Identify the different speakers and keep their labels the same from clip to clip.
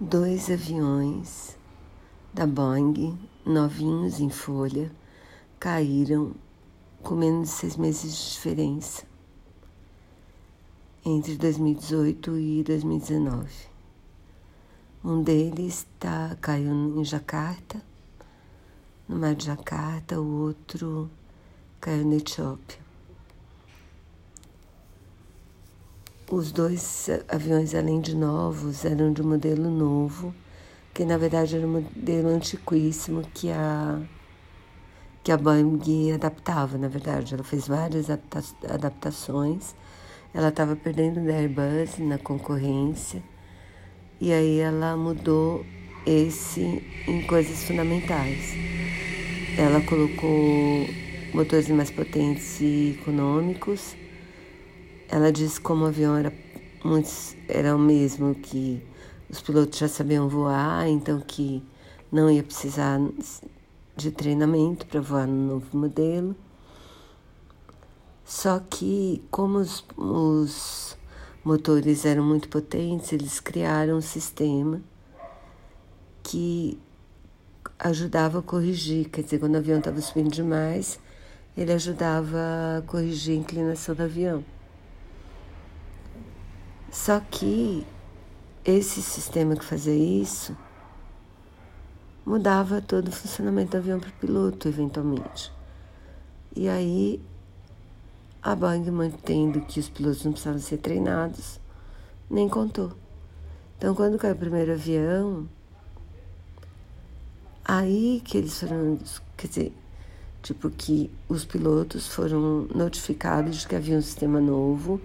Speaker 1: Dois aviões da Boeing, novinhos em folha, caíram com menos de seis meses de diferença entre 2018 e 2019. Um deles tá, caiu em Jacarta, no mar de Jacarta, o outro caiu na Etiópia. Os dois aviões, além de novos, eram de um modelo novo, que na verdade era um modelo antiquíssimo que a, que a Boeing adaptava, na verdade. Ela fez várias adaptações. Ela estava perdendo da Airbus na concorrência e aí ela mudou esse em coisas fundamentais. Ela colocou motores mais potentes e econômicos ela disse como o avião era muito, era o mesmo que os pilotos já sabiam voar, então que não ia precisar de treinamento para voar no novo modelo. Só que como os, os motores eram muito potentes, eles criaram um sistema que ajudava a corrigir, quer dizer, quando o avião estava subindo demais, ele ajudava a corrigir a inclinação do avião. Só que esse sistema que fazia isso mudava todo o funcionamento do avião para o piloto, eventualmente. E aí, a Boeing, mantendo que os pilotos não precisavam ser treinados, nem contou. Então, quando caiu o primeiro avião, aí que eles foram, quer dizer, tipo que os pilotos foram notificados de que havia um sistema novo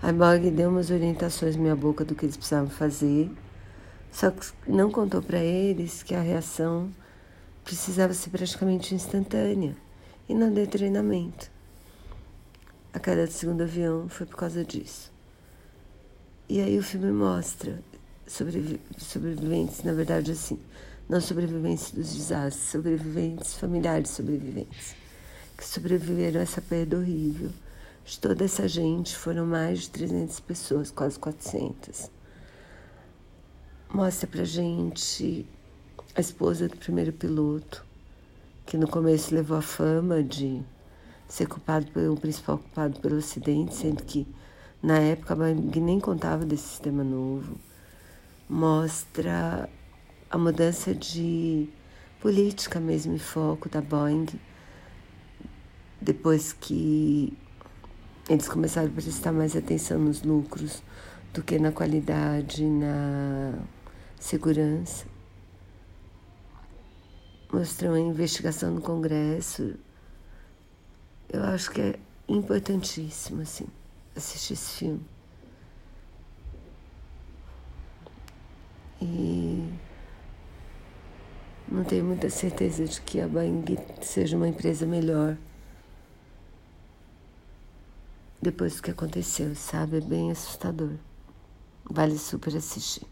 Speaker 1: a Boeing deu umas orientações minha boca do que eles precisavam fazer, só que não contou para eles que a reação precisava ser praticamente instantânea e não deu treinamento. A queda do segundo avião foi por causa disso. E aí o filme mostra sobrevi sobreviventes, na verdade assim, não sobreviventes dos desastres, sobreviventes familiares sobreviventes, que sobreviveram a essa perda horrível de toda essa gente, foram mais de 300 pessoas, quase 400. Mostra pra gente a esposa do primeiro piloto, que no começo levou a fama de ser culpado pelo principal culpado pelo acidente, sendo que na época a Boeing nem contava desse sistema novo. Mostra a mudança de política mesmo e foco da Boeing depois que eles começaram a prestar mais atenção nos lucros do que na qualidade, na segurança. Mostrou a investigação no Congresso. Eu acho que é importantíssimo, assim, assistir esse filme. E não tenho muita certeza de que a Boeing seja uma empresa melhor depois do que aconteceu, sabe? É bem assustador. Vale super assistir.